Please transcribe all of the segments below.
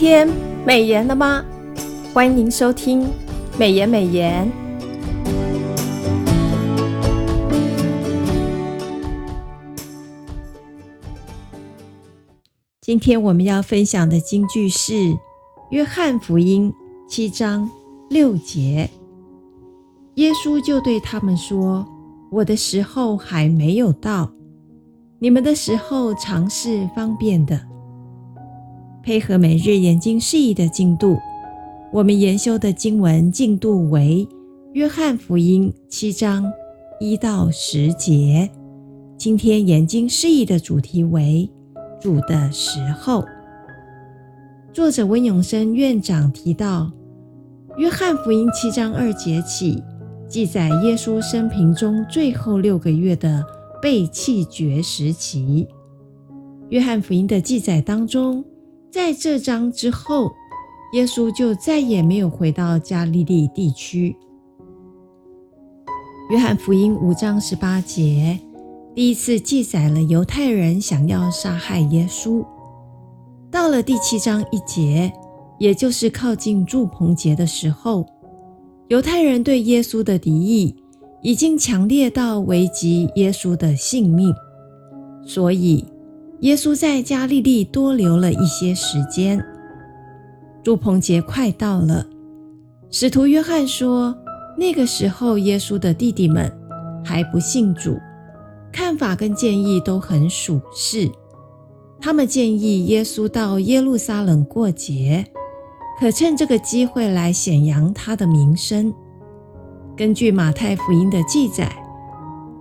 天美颜了吗？欢迎收听美颜美颜。今天我们要分享的金句是《约翰福音》七章六节。耶稣就对他们说：“我的时候还没有到，你们的时候常是方便的。”配合每日研经释义的进度，我们研修的经文进度为《约翰福音》七章一到十节。今天研经释义的主题为“主的时候”。作者温永生院长提到，《约翰福音》七章二节起，记载耶稣生平中最后六个月的被弃绝时期。《约翰福音》的记载当中，在这章之后，耶稣就再也没有回到加利利地区。约翰福音五章十八节第一次记载了犹太人想要杀害耶稣。到了第七章一节，也就是靠近住棚节的时候，犹太人对耶稣的敌意已经强烈到危及耶稣的性命，所以，耶稣在加利利多留了一些时间。祝棚节快到了，使徒约翰说，那个时候耶稣的弟弟们还不信主，看法跟建议都很属实。他们建议耶稣到耶路撒冷过节，可趁这个机会来显扬他的名声。根据马太福音的记载，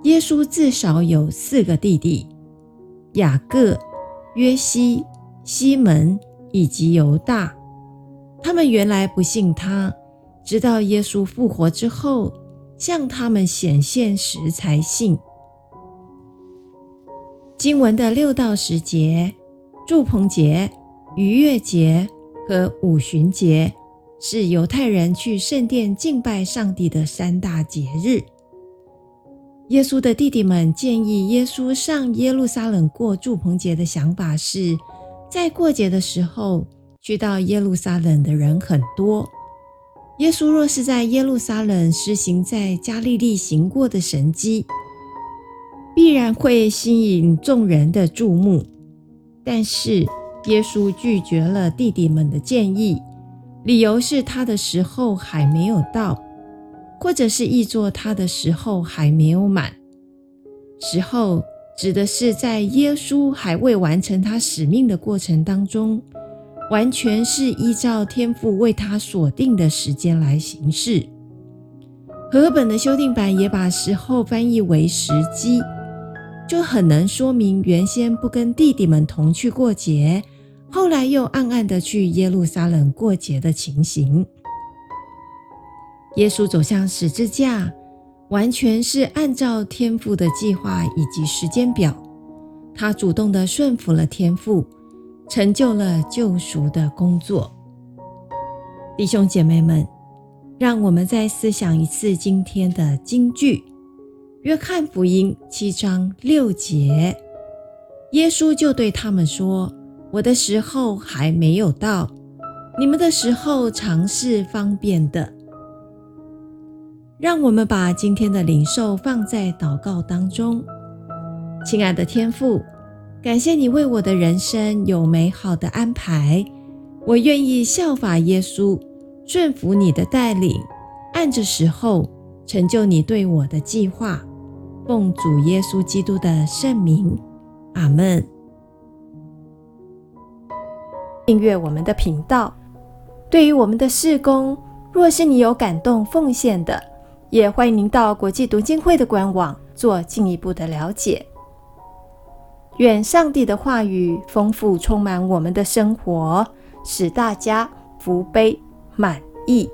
耶稣至少有四个弟弟。雅各、约西、西门以及犹大，他们原来不信他，直到耶稣复活之后向他们显现时才信。经文的六到十节，祝棚节、逾越节和五旬节是犹太人去圣殿敬拜上帝的三大节日。耶稣的弟弟们建议耶稣上耶路撒冷过住棚节的想法是，在过节的时候去到耶路撒冷的人很多。耶稣若是在耶路撒冷施行在加利利行过的神迹，必然会吸引众人的注目。但是耶稣拒绝了弟弟们的建议，理由是他的时候还没有到。或者是译作他的时候还没有满，时候指的是在耶稣还未完成他使命的过程当中，完全是依照天父为他所定的时间来行事。和合本的修订版也把时候翻译为时机，就很能说明原先不跟弟弟们同去过节，后来又暗暗的去耶路撒冷过节的情形。耶稣走向十字架，完全是按照天父的计划以及时间表。他主动地顺服了天父，成就了救赎的工作。弟兄姐妹们，让我们再思想一次今天的金句：约翰福音七章六节，耶稣就对他们说：“我的时候还没有到，你们的时候常是方便的。”让我们把今天的领受放在祷告当中。亲爱的天父，感谢你为我的人生有美好的安排。我愿意效法耶稣，顺服你的带领，按着时候成就你对我的计划。奉主耶稣基督的圣名，阿门。订阅我们的频道。对于我们的事工，若是你有感动奉献的，也欢迎您到国际读经会的官网做进一步的了解。愿上帝的话语丰富充满我们的生活，使大家福杯满溢。